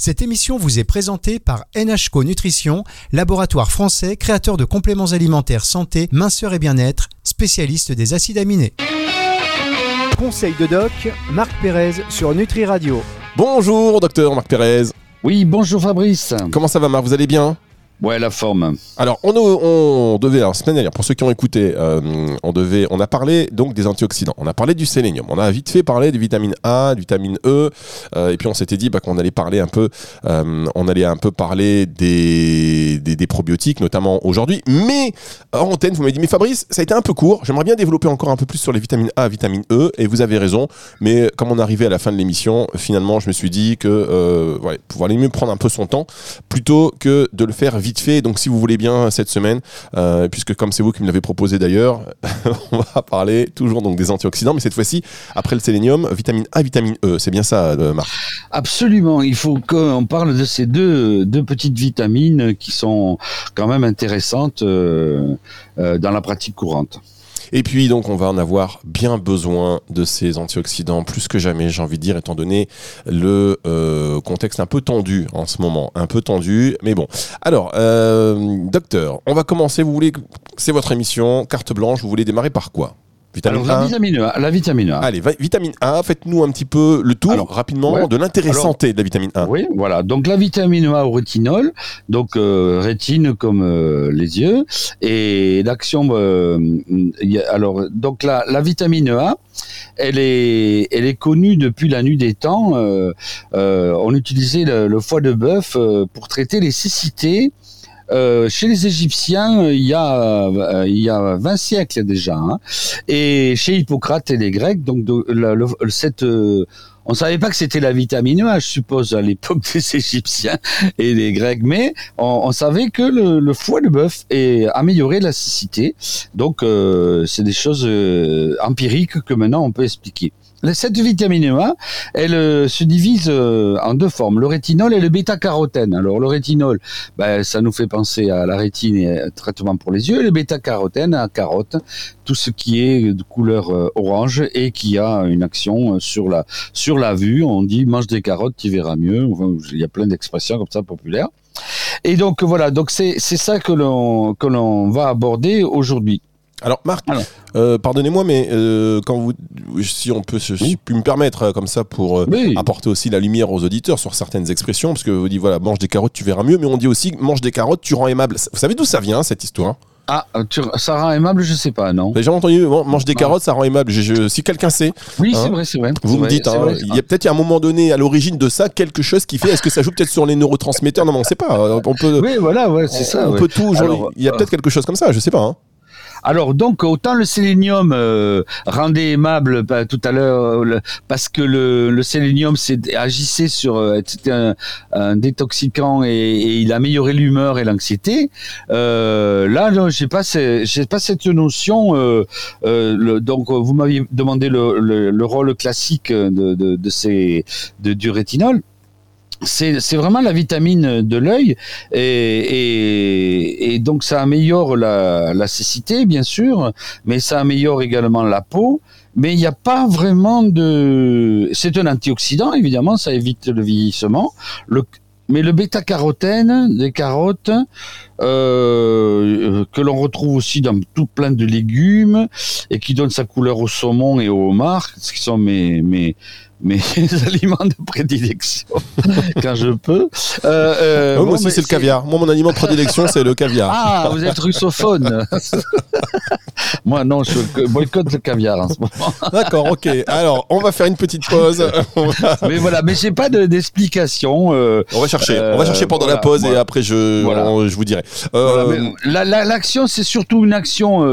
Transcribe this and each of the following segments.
Cette émission vous est présentée par NHCO Nutrition, laboratoire français créateur de compléments alimentaires santé, minceur et bien-être, spécialiste des acides aminés. Conseil de doc, Marc Pérez sur Nutri Radio. Bonjour docteur Marc Pérez. Oui, bonjour Fabrice. Comment ça va Marc? Vous allez bien? Ouais, la forme. Alors, on, on devait, alors, semaine dernière, pour ceux qui ont écouté, euh, on devait, on a parlé donc des antioxydants. On a parlé du sélénium. On a vite fait parler des vitamines A, de vitamine E, euh, et puis on s'était dit bah, qu'on allait parler un peu, euh, on allait un peu parler des, des, probiotiques, notamment aujourd'hui. Mais en antenne, vous m'avez dit, mais Fabrice, ça a été un peu court. J'aimerais bien développer encore un peu plus sur les vitamines A, vitamine E, et vous avez raison. Mais comme on arrivait à la fin de l'émission, finalement, je me suis dit que, ouais, pouvoir aller mieux prendre un peu son temps plutôt que de le faire vite fait. Donc, si vous voulez bien cette semaine, euh, puisque comme c'est vous qui me l'avez proposé d'ailleurs, on va parler toujours donc des antioxydants, mais cette fois-ci après le sélénium, vitamine A, vitamine E. C'est bien ça, euh, Marc Absolument. Il faut qu'on parle de ces deux, petites vitamines qui sont quand même intéressantes euh, euh dans la pratique courante. Et puis donc on va en avoir bien besoin de ces antioxydants plus que jamais, j'ai envie de dire, étant donné le euh, contexte un peu tendu en ce moment, un peu tendu, mais bon. Alors, euh, docteur, on va commencer. Vous voulez, c'est votre émission, carte blanche. Vous voulez démarrer par quoi? Vitamine Alors, la vitamine A. La vitamine A. Allez, vitamine A, faites-nous un petit peu le tour rapidement ouais. de l'intérêt santé de la vitamine A. Oui, voilà. Donc la vitamine A au rétinol, donc euh, rétine comme euh, les yeux, et l'action. Euh, alors donc la, la vitamine A, elle est, elle est connue depuis la nuit des temps. On utilisait le, le foie de bœuf pour traiter les cécités euh, chez les Égyptiens, il y a euh, il y a 20 siècles déjà, hein, et chez Hippocrate et les Grecs, donc de, le, cette euh, on savait pas que c'était la vitamine A, je suppose, à l'époque des Égyptiens et des Grecs, mais on, on savait que le, le, foie de bœuf améliorait la cécité. Donc, euh, c'est des choses euh, empiriques que maintenant on peut expliquer. Cette vitamine A, elle euh, se divise euh, en deux formes, le rétinol et le bêta-carotène. Alors le rétinol, ben, ça nous fait penser à la rétine et à traitement pour les yeux, le bêta-carotène à carotte, tout ce qui est de couleur euh, orange et qui a une action sur la, sur la vue. On dit mange des carottes, tu verras mieux. Il y a plein d'expressions comme ça populaires. Et donc voilà, donc c'est ça que l'on que l'on va aborder aujourd'hui. Alors Marc, euh, pardonnez-moi, mais euh, quand vous, si on peut, si oui. je me permettre euh, comme ça pour euh, oui. apporter aussi la lumière aux auditeurs sur certaines expressions, parce que vous dites voilà, mange des carottes, tu verras mieux, mais on dit aussi mange des carottes, tu rends aimable. Vous savez d'où ça vient cette histoire? Ah, tu, ça rend aimable, je sais pas, non. J'ai jamais entendu, mange des carottes, ça rend aimable. Je, je, si quelqu'un sait. Oui, hein, c'est vrai, c'est vrai. Vous me vrai, dites, hein, vrai, il y a peut-être à un moment donné, à l'origine de ça, quelque chose qui fait. Est-ce que ça joue peut-être sur les neurotransmetteurs? Non, mais on sait pas. On peut. Oui, voilà, ouais, c'est ça. On ouais. peut tout. Alors, il y a peut-être quelque chose comme ça, je sais pas. Hein. Alors donc autant le sélénium euh, rendait aimable bah, tout à l'heure euh, parce que le, le sélénium agissait sur euh, un, un, détoxicant et, et, il améliorait l'humeur et l'anxiété. Là j'ai pas pas cette notion. Le, donc vous m'aviez demandé le, le, le, rôle classique de, de, du rétinol c'est vraiment la vitamine de l'œil et, et, et, donc ça améliore la, la cécité bien sûr, mais ça améliore également la peau. Mais il n'y a pas vraiment de. C'est un antioxydant évidemment, ça évite le vieillissement. Le, mais le bêta-carotène des carottes, euh, que l'on retrouve aussi dans tout plein de légumes et qui donne sa couleur au saumon et au homard, ce qui sont mes, mes, mes aliments de prédilection quand je peux. Euh, euh, moi aussi c'est le caviar. Moi mon aliment de prédilection c'est le caviar. Ah vous êtes russophone. moi non je boycotte le caviar en ce moment. D'accord ok. Alors on va faire une petite pause. Mais voilà mais j'ai pas d'explication. De, on va chercher. on va chercher pendant voilà, la pause voilà. et après je voilà. on, je vous dirai. Euh... L'action la, c'est surtout une action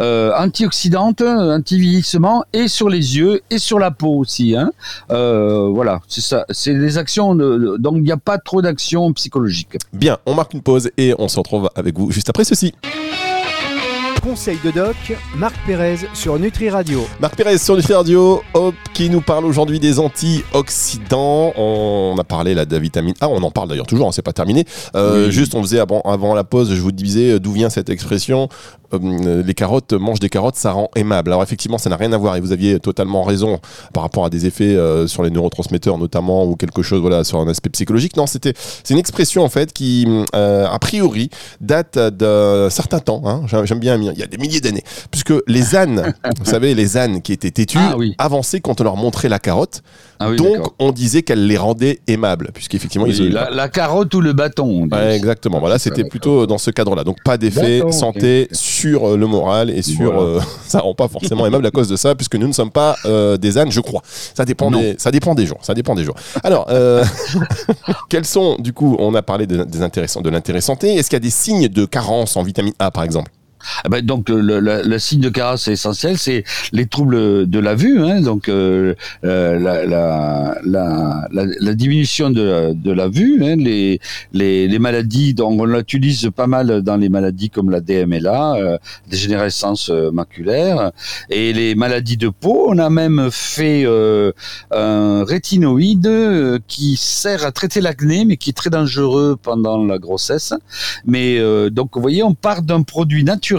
euh, antioxydante, anti-vieillissement et sur les yeux et sur la peau aussi. Hein. Euh, voilà, c'est ça. C'est des actions. Donc il n'y a pas trop d'actions psychologiques. Bien, on marque une pause et on se retrouve avec vous juste après ceci. Conseil de doc, Marc Pérez sur Nutri Radio. Marc Pérez sur Nutri Radio, hop, qui nous parle aujourd'hui des antioxydants. On a parlé là de la vitamine A, on en parle d'ailleurs toujours, hein, c'est pas terminé. Euh, Juste, on faisait avant, avant la pause, je vous disais euh, d'où vient cette expression. Euh, les carottes, mange des carottes, ça rend aimable. Alors effectivement, ça n'a rien à voir et vous aviez totalement raison par rapport à des effets euh, sur les neurotransmetteurs notamment ou quelque chose voilà sur un aspect psychologique. Non, c'était c'est une expression en fait qui euh, a priori date d'un certain temps. Hein, J'aime bien il y a des milliers d'années, puisque les ânes, vous savez, les ânes qui étaient têtus, Ah oui. avançaient quand on leur montrait la carotte. Ah oui, Donc on disait qu'elle les rendait aimables, puisqu'effectivement Oui, ils la, la carotte ou le bâton. exactement. Voilà, c'était plutôt dans ce cadre-là. Donc pas d'effet santé sur euh, le moral et sur Voilà. euh, ça rend pas forcément aimable à cause de ça, puisque nous ne sommes pas euh, des ânes, je crois. Ça dépend Non. des ça dépend des jours. Ça dépend des jours. Alors, euh, quels sont du coup On a parlé de, des intéressants, de l'intérêt santé. Est-ce qu'il y a des signes de carence en vitamine A, par exemple? Ah ben, donc le, signe de carence essentiel, c'est les troubles de la vue, hein, donc euh, euh, la, diminution de, la- vue, hein, les, les, maladies, donc on l'utilise pas mal dans les maladies comme la DMLA, euh, dégénérescence maculaire, et les maladies de peau. On a même fait un rétinoïde qui sert à traiter l'acné, mais qui est très dangereux pendant la grossesse. Mais donc, vous voyez, on part d'un produit naturel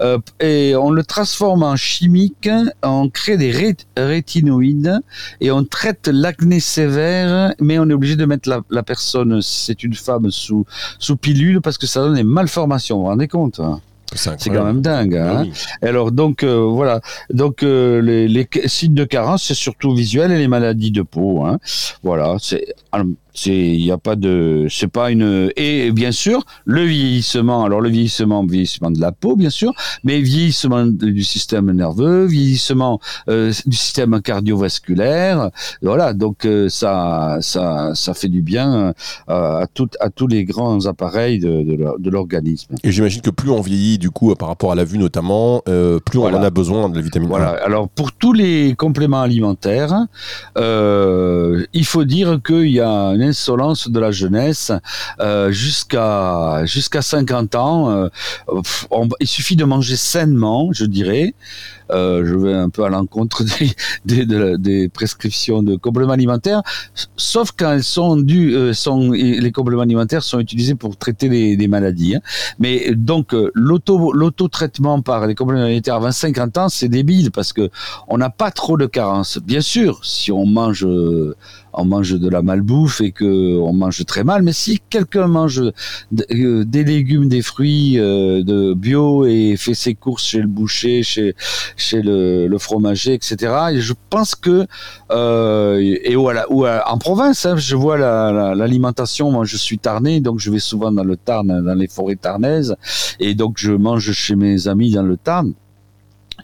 euh, et on le transforme en chimique, on crée des ré- rétinoïdes et on traite l'acné sévère, mais on est obligé de mettre la, la personne, si c'est une femme, sous, sous pilule parce que ça donne des malformations. Vous vous rendez compte hein C'est quand même dingue. Ah Hein oui. alors donc euh, voilà, donc euh, les, les signes de carence c'est surtout visuel et les maladies de peau. Hein. Voilà, c'est c'est il n'y a pas de c'est pas une et bien sûr le vieillissement. Alors le vieillissement, vieillissement de la peau bien sûr, mais vieillissement du système nerveux, vieillissement euh, du système cardiovasculaire. Voilà, donc euh, ça ça ça fait du bien euh, à tout, à tous les grands appareils de, de l'or- de l'organisme. Et j'imagine que plus on vieillit, du coup, par rapport à la vue notamment, plus on en a besoin de la vitamine Voilà. A. Alors pour tous les compléments alimentaires, il faut dire qu'il y a une insolence de la jeunesse euh, jusqu'à jusqu'à 50 ans. euh, il suffit de manger sainement, je dirais. Euh, je vais un peu à l'encontre des, des, prescriptions de compléments alimentaires, sauf quand elles sont dues, sont les compléments alimentaires sont utilisés pour traiter les, des maladies. hein. Mais donc l'auto l'auto-traitement par les compléments alimentaires avant 50 ans, c'est débile parce que on n'a pas trop de carence. Bien sûr, si on mange on mange de la malbouffe et que on mange très mal, mais si quelqu'un mange euh, des légumes, des fruits euh, de bio et fait ses courses chez le boucher, chez le, fromager, etc. Et je pense que euh, et ou à- en province, hein, je vois la- la- l'alimentation. Moi, je suis tarnais, donc je vais souvent dans le Tarn, dans les forêts tarnaises, et donc je mange chez mes amis dans le Tarn.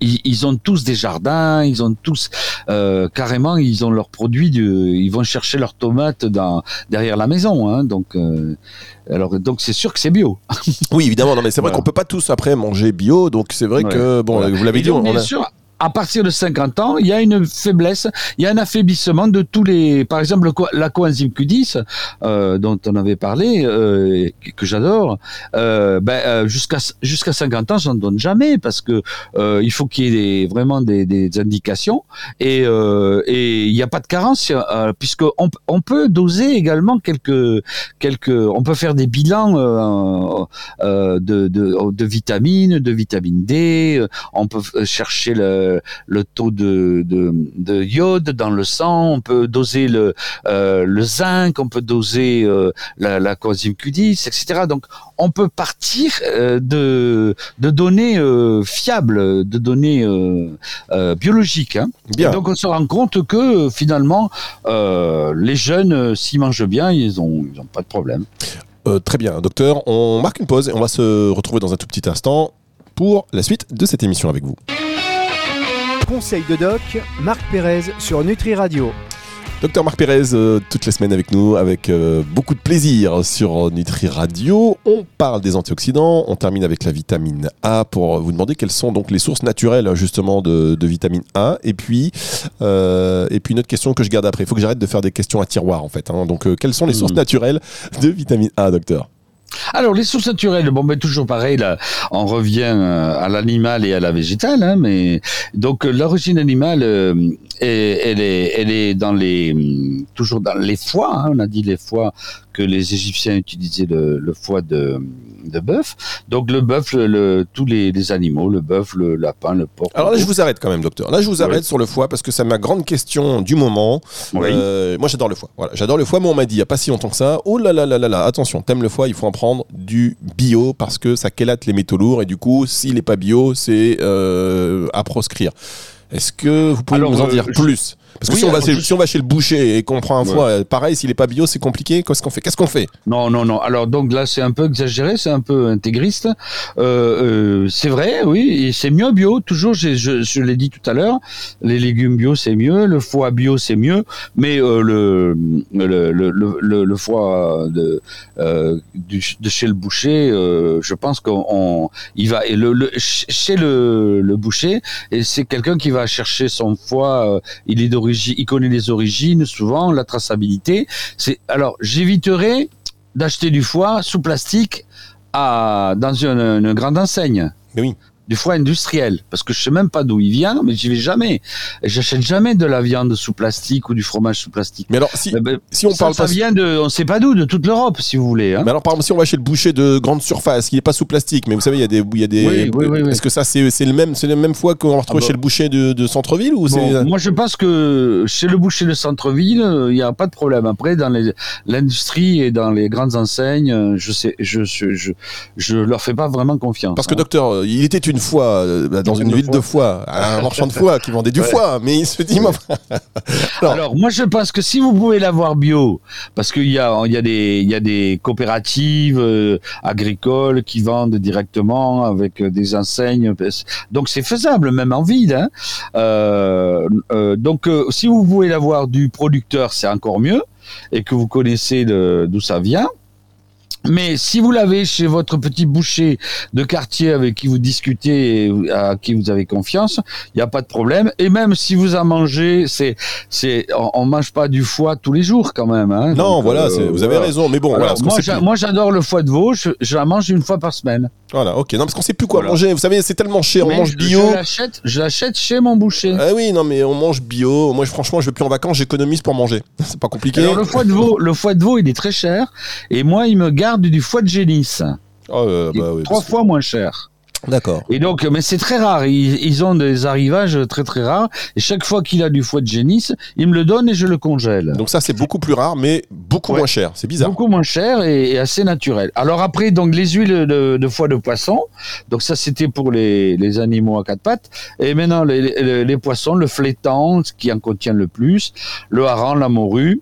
Ils, ils ont tous des jardins, ils ont tous euh, carrément, ils ont leurs produits, de, ils vont chercher leurs tomates dans, derrière la maison, hein, donc euh, alors donc c'est sûr que c'est bio. Oui, évidemment. Non, mais c'est vrai Voilà. qu'on peut pas tous après manger bio, donc c'est vrai Ouais. que bon, Voilà. vous l'avez dit, donc, on bien a. sûr, à partir de 50 ans, il y a une faiblesse, il y a un affaiblissement de tous les, par exemple, la coenzyme Q10 euh, dont on avait parlé, euh, que j'adore. Euh, ben, euh, jusqu'à jusqu'à 50 ans, j'en donne jamais parce que euh, il faut qu'il y ait des, vraiment des, des indications et euh, et il n'y a pas de carence puisque on, peut doser également quelques quelques, on peut faire des bilans de, de de vitamines, de vitamine D. on peut chercher le, le taux de, de, de iode dans le sang, on peut doser le, euh, le zinc, on peut doser euh, la, la coenzyme Q10, etc. Donc on peut partir euh, de, de données euh, fiables, de données euh, euh, biologiques. Hein. Bien. Et donc on se rend compte que euh, finalement, euh, les jeunes, euh, s'ils mangent bien, ils ont, ils ont pas de problème. Euh, très bien, docteur. On marque une pause et on va se retrouver dans un tout petit instant pour la suite de cette émission avec vous. Conseil de doc, Marc Pérez sur Nutri Radio. Docteur Marc Pérez, euh, toutes les semaines avec nous, avec euh, beaucoup de plaisir sur Nutri Radio. On parle des antioxydants, on termine avec la vitamine A pour vous demander quelles sont donc les sources naturelles justement de, de vitamine A. Et puis, euh, et puis une autre question que je garde après. Il faut que j'arrête de faire des questions à tiroir en fait. hein. Donc, euh, quelles sont les sources Mhm. naturelles de vitamine A, docteur? Alors les sources naturelles, bon ben toujours pareil, là, on revient euh, à l'animal et à la végétale, hein, mais donc euh, l'origine animale, euh, elle est, elle est dans les, hum, toujours dans les foies. Hein, on a dit les foies que les Égyptiens utilisaient le, le foie de, de bœuf. Donc le bœuf, le, le- tous les, les animaux, le bœuf, le lapin, le porc. Alors là, je vous arrête quand même, docteur. Là, je vous arrête Oui. sur le foie parce que c'est ma grande question du moment. Oui. Euh, moi, j'adore le foie. Voilà, j'adore le foie, mais on m'a dit il n'y a pas si longtemps que ça. Oh là là là là là, attention, t'aimes le foie, il faut en prendre du bio parce que ça chélate les métaux lourds et du coup, s'il n'est pas bio, c'est euh, à proscrire. Est-ce que vous pouvez Alors, nous en euh, dire je- plus? Parce que Oui, si, on va chez, je- si on va chez le boucher et qu'on prend un foie, euh, pareil, s'il n'est pas bio, c'est compliqué. Qu'est-ce qu'on fait? Qu'est-ce qu'on fait? Non, non, non. Alors donc là, c'est un peu exagéré, c'est un peu intégriste. Euh, euh, c'est vrai, oui, c'est mieux bio. Toujours, je, je l'ai dit tout à l'heure, les légumes bio c'est mieux, le foie bio c'est mieux, mais euh, le, le, le, le, foie de, du, de chez le boucher, je pense qu'on on- il va et le, le ch- chez le, le boucher, et c'est quelqu'un qui va chercher son foie. il est il connaît les origines souvent, la traçabilité. C'est alors j'éviterai d'acheter du foie sous plastique à dans une, grande enseigne. Oui. Du foie industriel, parce que je sais même pas d'où il vient, mais j'y vais jamais. J'achète jamais de la viande sous plastique ou du fromage sous plastique. Mais alors, si, Eh ben, si on ça, parle ça pas. vient de, on sait pas d'où, de toute l'Europe, si vous voulez. Hein. Mais alors, par exemple, si on va chez le boucher de grande surface, il n'est pas sous plastique, mais vous savez, il y a des. Il y a des Oui, oui, oui. Est-ce que ça, c'est c'est le même, c'est le même foie qu'on va retrouver Ah bah. chez le boucher de, de centre-ville ou Bon, moi, je pense que chez le boucher de centre-ville, euh, il n'y a pas de problème. Après, dans l'industrie et dans les grandes enseignes, euh, je sais, je, je, je, je leur fais pas vraiment confiance. Parce que hein. docteur, euh, il était une fois euh, dans une De ville foie. de foie, un marchand de foie qui vendait du foie, mais il se dit, Alors- Alors, moi, je pense que si vous pouvez l'avoir bio, parce qu'il y a, y a des, y a des coopératives euh, agricoles qui vendent directement avec euh, des enseignes, donc c'est faisable, même en vide. Hein. Euh, euh, donc, si vous pouvez l'avoir du producteur, c'est encore mieux, et que vous connaissez d'où ça vient. Mais si vous l'avez chez votre petit boucher de quartier avec qui vous discutez et à qui vous avez confiance, il n'y a pas de problème. Et même si vous en mangez, c'est, c'est, on, on mange pas du foie tous les jours quand même. Hein. non, Donc, voilà, euh, vous avez raison, mais bon, Alors, voilà, qu'on moi, j'a- moi, j'adore le foie de veau. Je, je la mange une fois par semaine. Voilà, ok, non, parce qu'on sait plus quoi Voilà. manger. Vous savez, c'est tellement cher, on mange je- bio. Je l'achète, chez mon boucher. Ah oui, non, mais on mange bio. Moi, franchement, je vais plus en vacances, j'économise pour manger. C'est pas compliqué. Alors le foie de veau, le foie de veau, il est très cher. Et moi, il me garde du foie de génisse, Oh, euh, bah oui, trois que- fois moins cher. D'accord. Et donc, mais c'est très rare. Ils, ils ont des arrivages très très rares. Et chaque fois qu'il a du foie de génisse, il me le donne et je le congèle. Donc ça, c'est beaucoup plus rare, mais beaucoup Ouais. moins cher. C'est bizarre. Beaucoup moins cher et, et assez naturel. Alors après, donc les huiles de, de foie de poisson. Donc ça, c'était pour les, les animaux à quatre pattes. Et maintenant, les, les, les poissons, le flétan, ce qui en contient le plus, le hareng, la morue,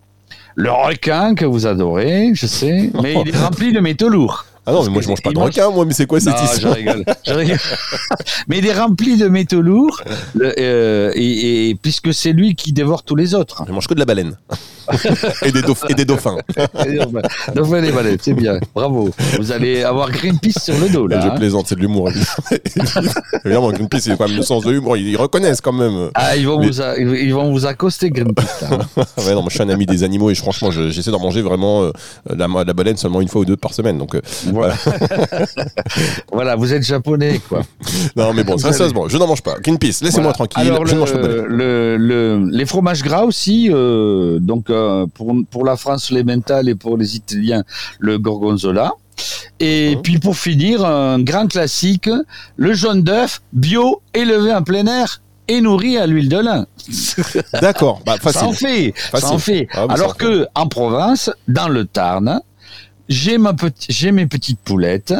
le requin que vous adorez, je sais, mais il est rempli de métaux lourds. Ah non, mais moi, je mange pas il de mange- requin, moi, mais c'est quoi cette Non, je histoire rigole, je rigole. Mais il est rempli de métaux lourds, le- euh, et, et puisque c'est lui qui dévore tous les autres. Je mange que de la baleine. Et, des et des dauphins. Donc les baleines, c'est bien, bravo. Vous allez avoir Greenpeace sur le dos là. je hein. plaisante, c'est de l'humour. Évidemment, Greenpeace, c'est quand même le sens de l'humour. Ils, reconnaissent quand même. Ah, ils vont, Mais- vous, a- ils vont vous accoster Greenpeace. hein. ouais, non, moi, je suis un ami des animaux et je- franchement, je- j'essaie d'en manger vraiment euh, la, la baleine seulement une fois ou deux par semaine. Donc, euh, voilà. voilà, vous êtes japonais quoi. non, mais bon, Vous sérieusement, je n'en mange pas. Greenpeace, laissez-moi Voilà. tranquille. Alors, je mange pas le, le, le- les fromages gras aussi, euh, donc pour, pour la France les mental et pour les Italiens le gorgonzola. Et puis pour finir, un grand classique, le jaune d'œuf bio élevé en plein air et nourri à l'huile de lin. D'accord, bah, Ça en facile. fait, ça en fait. Ah, ça Alors fait. que en province, dans le Tarn, j'ai ma petite, j'ai mes petites poulettes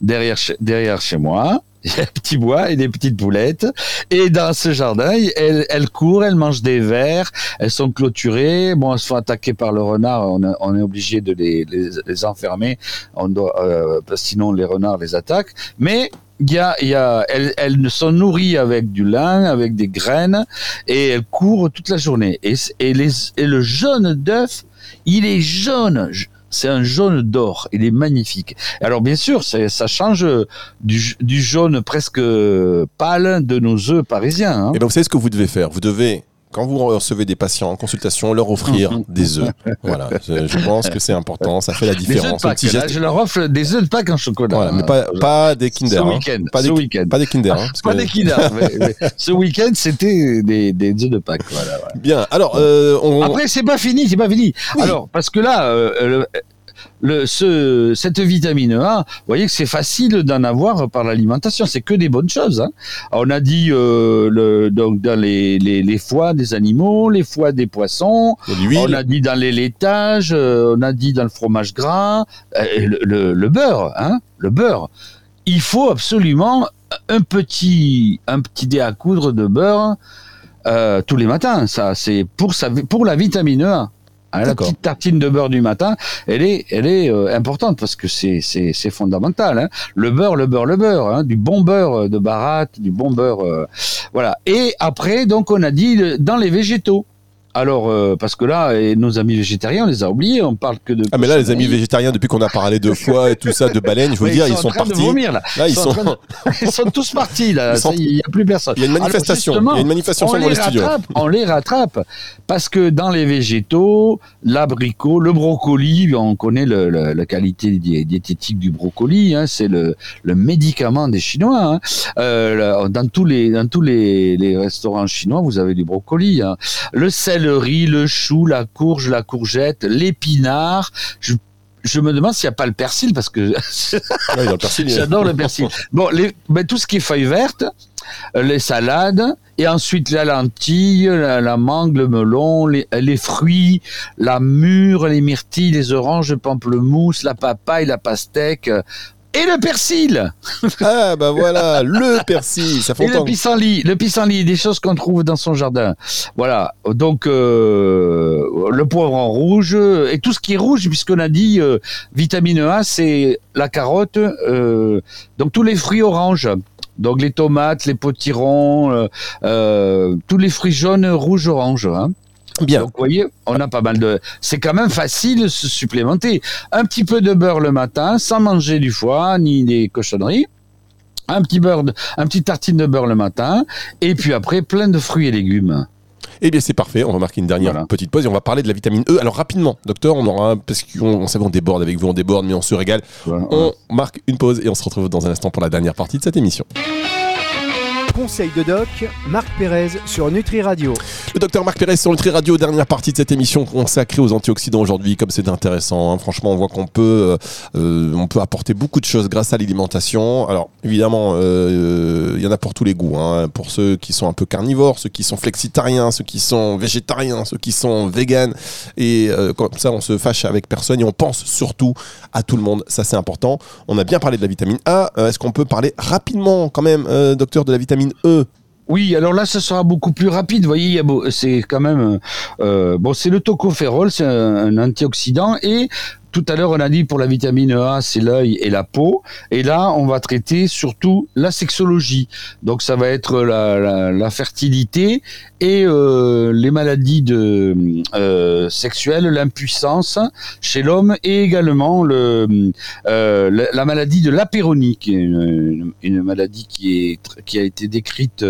derrière derrière chez moi. J'ai un petit bois et des petites poulettes. Et dans ce jardin, elles, elles courent, elles mangent des vers, elles sont clôturées. Bon, elles se font attaquer par le renard. On, a- est obligé de les, les, les enfermer. On doit, euh, sinon les renards les attaquent. Mais il y a, il y a, elles, elles sont nourries avec du lin, avec des graines, et elles courent toute la journée. Et, et, les, et le jaune d'œuf, il est jaune. C'est un jaune d'or. Il est magnifique. Alors bien sûr, ça change du, du jaune presque pâle de nos œufs parisiens. hein. Et ben, vous savez ce que vous devez faire Vous devez quand vous recevez des patients en consultation, leur offrir des œufs. Voilà, je, je pense que c'est important, ça fait la Des œufs différence. de Pâques. Là, je leur offre des œufs de Pâques en chocolat. Voilà, mais pas, Euh, pas des Kinder. ce hein. week-end, Pas, des, ce week-end. pas des Kinder. hein, parce Pas que- des Kinder. mais- mais ce week-end, c'était des, des œufs de Pâques. Voilà. Bien, alors, euh, on... Après, c'est pas fini, c'est pas fini. Oui. Alors, parce que là, euh, le, le- ce, cette vitamine A, vous voyez que c'est facile d'en avoir par l'alimentation. C'est que des bonnes choses. hein. On a dit euh, le, donc dans les, les, les foies des animaux, les foies des poissons. On a dit dans les laitages, euh, on a dit dans le fromage gras, euh, le, le- le beurre, hein, le beurre. Il faut absolument un petit, un petit dé à coudre de beurre euh, tous les matins. Ça, c'est pour sa, pour la vitamine A. Hein, la petite tartine de beurre du matin, elle est, elle est euh, importante parce que c'est, c'est, c'est fondamental. Hein. Le beurre, le beurre, le beurre, hein, du bon beurre de baratte, du bon beurre, euh, voilà. Et après, donc, on a dit dans les végétaux. Alors, euh, parce que là, et nos amis végétariens, on les a oubliés, on parle que de. Ah mais là les amis végétariens depuis qu'on a parlé de foie et tout ça de baleine, je veux dire ils sont train de partis. vomir, là. Là ils sont Ils sont tous partis là. Sont- Il n'y a plus personne. il y a une manifestation, il y a une manifestation on dans les les studios. rattrape, on les rattrape parce que dans les végétaux, l'abricot, le brocoli, on connaît le- le- la qualité di- diététique du brocoli, hein, c'est le, le médicament des Chinois. hein. Euh, dans tous les dans tous les, les restaurants chinois, vous avez du brocoli, hein. le céleri, le chou, la courge, la courgette, l'épinard. Je, je me demande s'il n'y a pas le persil parce que Ouais, le J'adore le persil. Bon, les, ben, tout ce qui est feuilles vertes, euh, les salades, et ensuite la lentille, la, la mangue, le melon, les, les fruits, la mûre, les myrtilles, les oranges, le pamplemousse, la papaye, la pastèque, euh, et le persil Ah bah voilà, le persil, ça fait et le pissenlit, le pissenlit, des choses qu'on trouve dans son jardin. Voilà. Donc euh, le poivron rouge et tout ce qui est rouge, puisqu'on a dit euh, vitamine A, c'est la carotte, euh, donc tous les fruits oranges. Donc les tomates, les potirons, euh, euh, tous les fruits jaunes, rouges, oranges. Hein. Bien. Donc, vous voyez, on a pas mal de. C'est quand même facile de se supplémenter. Un petit peu de beurre le matin, sans manger du foie ni des cochonneries. Un petit beurre, de- un petit tartine de beurre le matin, et puis après plein de fruits et légumes. Eh bien c'est parfait, on va marquer une dernière Voilà. petite pause et on va parler de la vitamine E. Alors rapidement, docteur, on aura parce qu'on on sait qu'on déborde avec vous, on déborde mais on se régale. Voilà. On marque une pause et on se retrouve dans un instant pour la dernière partie de cette émission. Conseil de doc, Marc Pérez sur Nutri Radio. Le docteur Marc Pérez sur Nutri Radio, dernière partie de cette émission consacrée aux antioxydants aujourd'hui, comme c'est intéressant. hein. Franchement, on voit qu'on peut, euh, peut apporter beaucoup de choses grâce à l'alimentation. Alors, évidemment, euh, il y en a pour tous les goûts. hein. Pour ceux qui sont un peu carnivores, ceux qui sont flexitariens, ceux qui sont végétariens, ceux qui sont véganes. Et euh, comme ça, on se fâche avec personne et on pense surtout à tout le monde. Ça, c'est important. On a bien parlé de la vitamine A. Est-ce qu'on peut parler rapidement, quand même, docteur, de la vitamine E Oui, alors là, ce sera beaucoup plus rapide. Vous voyez, c'est quand même euh, bon, c'est le tocopherol, c'est un antioxydant et tout à l'heure, on a dit pour la vitamine A, c'est l'œil et la peau. Et là, on va traiter surtout la sexologie. Donc, ça va être la, fertilité et euh, les maladies de, euh, sexuelles, l'impuissance chez l'homme et également le, euh, la, la maladie de l'apéronie, qui est une, maladie qui, a été décrite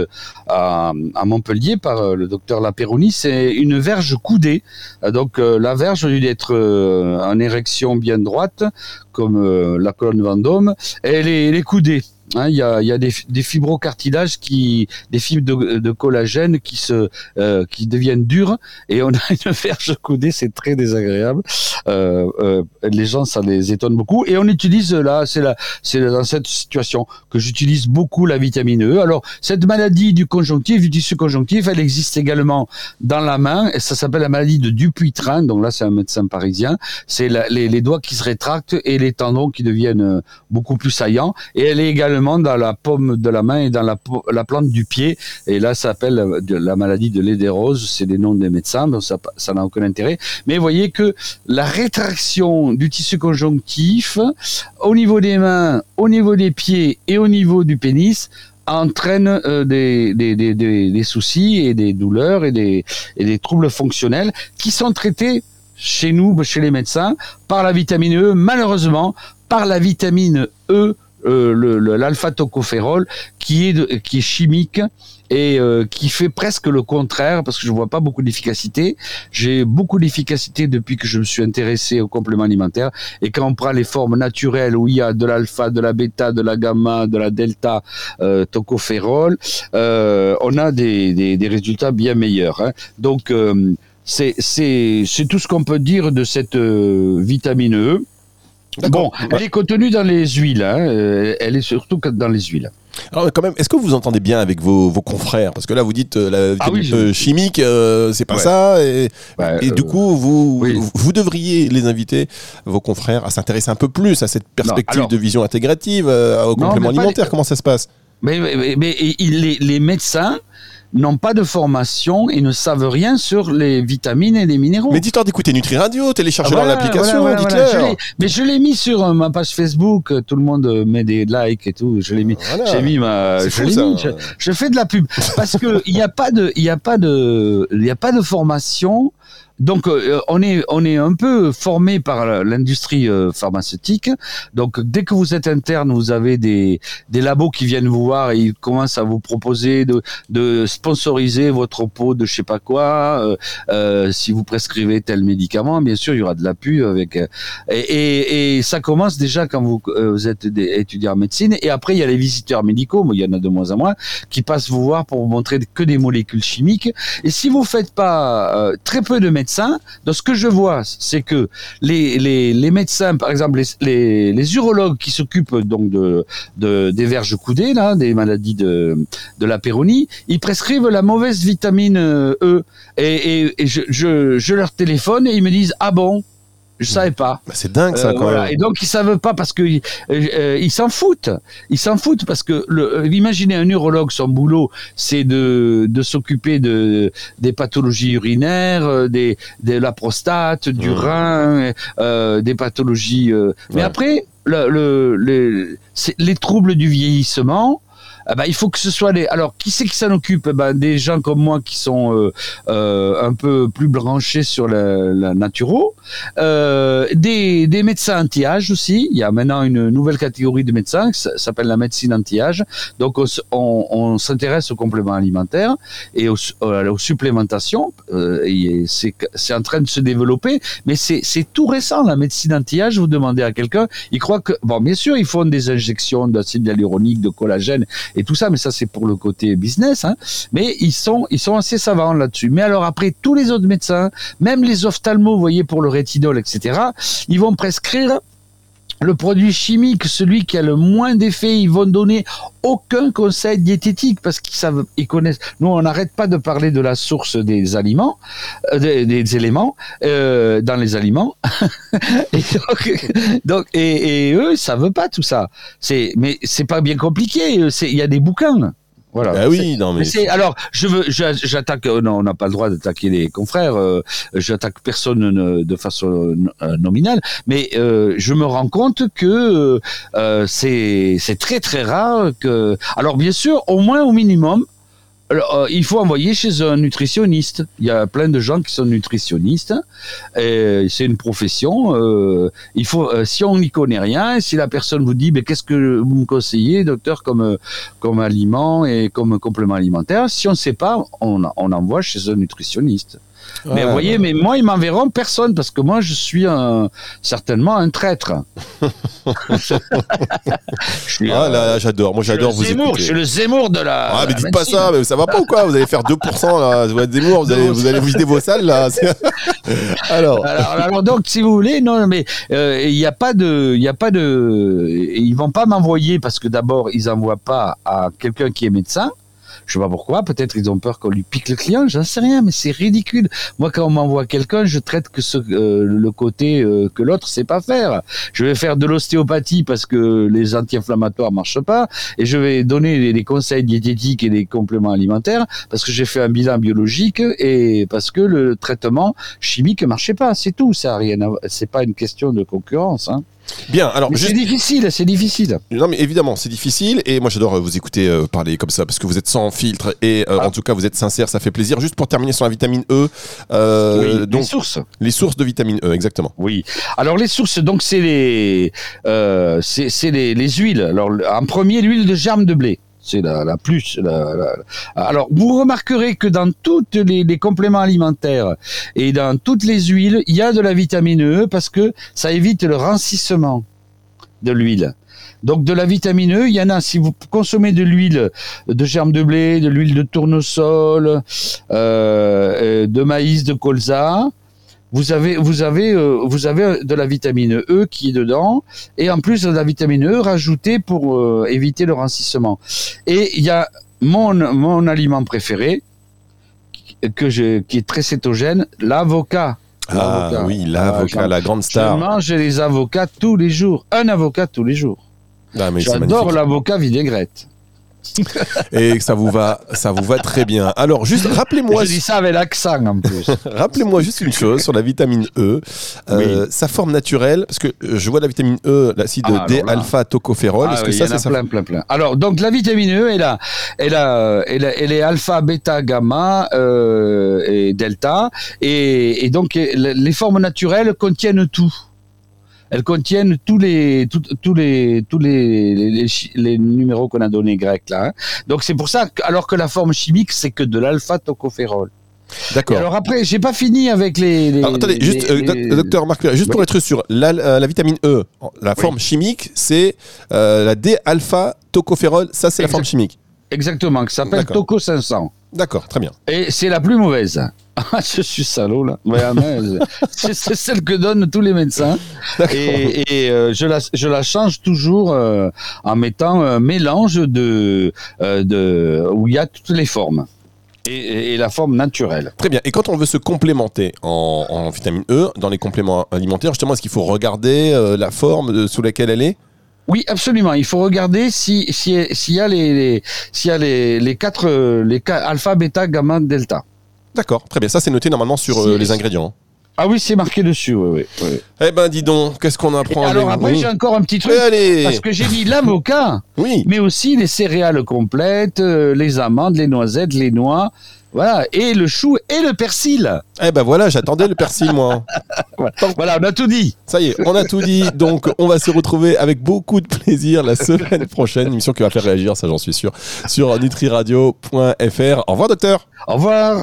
à, Montpellier par le docteur Lapéronie. C'est une verge coudée. Donc, la verge, au lieu d'être en érection bien droite, comme euh, la colonne Vendôme, elle est, elle. Hein, Il y, a, y a des, des fibrocartilages qui, des fibres de, de collagène qui se, euh, qui deviennent dures et on a une verge coudée, c'est très désagréable. Euh, euh, les gens, ça les étonne beaucoup. Et on utilise là, c'est là, c'est dans cette situation que j'utilise beaucoup la vitamine E. Alors cette maladie du conjonctif, du tissu conjonctif, elle existe également dans la main et ça s'appelle la maladie de Dupuytren. Donc là, c'est un médecin parisien. C'est les, les doigts qui se rétractent et les tendons qui deviennent euh, beaucoup plus saillants. Et elle est également dans la paume de la main et dans la, plante du pied. Et là, ça s'appelle euh, la maladie de l'édérose. C'est des noms des médecins, donc ça n'a aucun intérêt. Mais voyez que la rétraction du tissu conjonctif au niveau des mains, au niveau des pieds et au niveau du pénis entraîne euh, des, soucis et des douleurs et des, troubles fonctionnels qui sont traités chez nous, chez les médecins, par la vitamine E, malheureusement, par la vitamine E l'alpha-tocopherol qui est, qui est chimique et euh, qui fait presque le contraire parce que je vois pas beaucoup d'efficacité. J'ai beaucoup d'efficacité depuis que je me suis intéressé aux compléments alimentaires et quand on prend les formes naturelles où il y a de l'alpha, de la bêta, de la gamma, de la delta euh, tocopherol, euh, on a des, des, des, résultats bien meilleurs. Hein. Donc euh, c'est c'est tout ce qu'on peut dire de cette euh, vitamine E. Bon, elle est contenue dans les huiles, hein. elle est surtout dans les huiles. Alors quand même, est-ce que vous entendez bien avec vos, vos confrères? Parce que là, vous dites euh, la ah oui, chimique, euh, c'est pas ça. Et, bah, et du coup, vous, vous devriez les inviter, vos confrères, à s'intéresser un peu plus à cette perspective de vision intégrative, au complément alimentaire. Comment ça se passe? Mais, mais, mais, les, les médecins n'ont pas de formation et ne savent rien sur les vitamines et les minéraux. Mais dites-leur d'écouter Nutri Radio, téléchargez-leur l'application, dites-leur. Mais je l'ai mis sur euh, ma page Facebook, tout le monde euh, met des likes et tout. Je l'ai mis. J'ai mis ma. Je, mis, je, je, fais de la pub parce que il n'y a pas de, il y a pas de, il y a pas de formation donc euh, on est on est un peu formé par l'industrie euh, pharmaceutique. Donc dès que vous êtes interne, vous avez des des labos qui viennent vous voir et ils commencent à vous proposer de de sponsoriser votre pot de je sais pas quoi. Euh, euh si vous prescrivez tel médicament, bien sûr il y aura de la pub avec et, et, et ça commence déjà quand vous vous êtes étudiant en médecine et après il y a les visiteurs médicaux, mais il y en a de moins en moins qui passent vous voir pour vous montrer que des molécules chimiques. Et si vous faites pas très peu de médecine donc ce que je vois, c'est que les, médecins, par exemple les, urologues qui s'occupent donc de, de, des verges coudées, là, des maladies de, de la péronie, ils prescrivent la mauvaise vitamine E. Et, je leur téléphone et ils me disent ah bon? Je savais pas. Bah, c'est dingue ça euh, quand même. Et donc ils savent pas parce que euh, euh, ils s'en foutent. Ils s'en foutent parce que le, imaginez un neurologue, son boulot, c'est de, de s'occuper de des pathologies urinaires, des de la prostate, du rein, des pathologies. Mais après, le, le, les, les troubles du vieillissement bah, il faut que ce soit les. Alors, qui c'est qui s'en occupe? Bah, Des gens comme moi qui sont euh, euh, un peu plus branchés sur la, la naturo, euh, des, des médecins anti-âge aussi. Il y a maintenant une nouvelle catégorie de médecins qui s'appelle la médecine anti-âge. Donc, on, s'intéresse aux compléments alimentaires et aux, aux supplémentations. Euh, c'est en train de se développer, mais c'est tout récent la médecine anti-âge. Vous demandez à quelqu'un, il croit que bon, bien sûr, ils font des injections d'acide hyaluronique, de collagène et tout ça, mais ça c'est pour le côté business. Hein. Mais ils sont, ils sont assez savants là-dessus. Mais alors après, tous les autres médecins, même les ophtalmos, vous voyez, pour le rétinol, etc., ils vont prescrire le produit chimique, celui qui a le moins d'effet, ils vont donner aucun conseil diététique parce qu'ils savent, ils connaissent. Nous, on n'arrête pas de parler de la source des aliments, euh, des, éléments euh, dans les aliments. et donc, et, et, eux, ça veut pas tout ça. C'est, mais c'est pas bien compliqué. Il y a des bouquins. Voilà. Bah oui, non mais. alors, je veux, j'attaque. Euh, non, on n'a pas le droit d'attaquer les confrères. Euh, j'attaque personne de façon euh, nominale, mais je me rends compte que c'est c'est très très rare que. Alors bien sûr, au moins au minimum, alors, euh, il faut envoyer chez un nutritionniste. Il y a plein de gens qui sont nutritionnistes. C'est une profession. Euh, il faut, euh, si on n'y connaît rien, si la personne vous dit, mais qu'est-ce que vous me conseillez, docteur, comme comme aliment et comme complément alimentaire, si on ne sait pas, on, on envoie chez un nutritionniste mais vous voyez, mais moi, ils m'enverront personne parce que moi, je suis un, certainement un traître. suis, ah là, j'adore. Moi, j'adore vous Zemmour, écouter. Je suis le Zemmour de la. Ah, mais dites pas ça, mais ça va pas ou quoi? Vous allez faire 2% là. Vous êtes Zemmour, vous allez, vous allez vider vos salles là. alors. alors. donc, si vous voulez, non, mais euh, il n'y a pas de, il y a pas de, ils vont pas m'envoyer parce que d'abord, ils envoient pas à quelqu'un qui est médecin. Je sais pas pourquoi. Peut-être ils ont peur qu'on lui pique le client. J'en sais rien, mais c'est ridicule. Moi, quand on m'envoie quelqu'un, je traite que ce, euh, le côté euh, que l'autre sait pas faire. Je vais faire de l'ostéopathie parce que les anti-inflammatoires marchent pas, et je vais donner des, conseils diététiques et des compléments alimentaires parce que j'ai fait un bilan biologique et parce que le traitement chimique marchait pas. C'est tout. Ça a rien. C'est pas une question de concurrence. Hein. Bien, alors juste- C'est difficile, c'est difficile. Non mais évidemment c'est difficile et moi j'adore euh, vous écouter euh, parler comme ça parce que vous êtes sans filtre et euh, Ah. en tout cas vous êtes sincère ça fait plaisir juste pour terminer sur la vitamine E euh, oui, donc les sources. les sources de vitamine E exactement Oui. Alors les sources, donc c'est les, c'est les, les huiles. Alors en premier, l'huile de germe de blé. C'est la, plus. Alors vous remarquerez que dans les, les compléments alimentaires et dans toutes les huiles, il y a de la vitamine E parce que ça évite le rancissement de l'huile. Donc de la vitamine E, il y en a. Si vous consommez de l'huile de germe de blé, de l'huile de tournesol, euh, euh, de maïs, de colza, vous avez, vous avez, euh, vous avez de la vitamine E qui est dedans, et en plus de la vitamine E rajoutée pour euh, éviter le rancissement. Et il y a mon, mon aliment préféré que je, qui est très cétogène, l'avocat. ah oui l'avocat j'en- la grande Je star mange les avocats tous les jours, un avocat tous les jours. Ah, J'adore l'avocat vinaigrette. Et ça vous va ça vous va très bien alors juste rappelez-moi Je dis ça avec l'accent en plus. Rappelez-moi juste une chose sur la vitamine E, Euh, sa forme naturelle, parce que euh, je vois la vitamine E, l'acide Ah, alors là. D-alpha-tocopherol, Ah est-ce que ça il y en a c'est ça plein, plein, plein. Alors, donc la vitamine E, elle a, elle a, elle, a- elle est alpha, bêta, gamma euh, et delta, et, et donc les formes naturelles contiennent tout. Elles contiennent tous les, tous les, tous les, les, numéros qu'on a donnés grecs là. hein. Donc c'est pour ça, que, alors que la forme chimique, c'est que de l'alpha tocopherol. D'accord. alors après, j'ai pas fini avec les. les Alors, attendez, juste, euh, docteur Marc, juste pour être sûr, la, la vitamine E, la forme chimique, c'est euh, la D-alpha-tocopherol, ça c'est la forme chimique. Exactement, qui s'appelle. Toco 500. D'accord, très bien. Et c'est la plus mauvaise. Ah, je suis salaud là. Ah, mais, c'est celle que donnent tous les médecins. D'accord. Et, et, euh, je, la, je la change toujours euh, en mettant un mélange de, euh, de où il y a toutes les formes. Et, et- la forme naturelle. Très bien. Et quand on veut se complémenter en, en vitamine E, dans les compléments alimentaires, justement, est-ce qu'il faut regarder euh, la forme de- sous laquelle elle est? Oui, absolument. Il faut regarder si si- s'il y a les, les- s'il y a les, les quatre les alpha, bêta, gamma, delta. D'accord, très bien. Ça, c'est noté normalement sur euh, les ingrédients. Ah oui, c'est marqué dessus. Oui, oui, oui. Eh ben, dis donc, qu'est-ce qu'on Et apprend alors avec après, j'ai encore un petit truc. Eh, allez Parce que j'ai mis l'avocat. Oui, mais aussi les céréales complètes, euh, les amandes, les noisettes, les noix, voilà, et le chou et le persil. eh ben voilà, j'attendais le persil, moi. Voilà, on a tout dit. Ça y est, on a tout dit. Donc, on va se retrouver avec beaucoup de plaisir la semaine prochaine. Émission qui va faire réagir, ça j'en suis sûr, sur nutriradio.fr. Au revoir, docteur. Au revoir.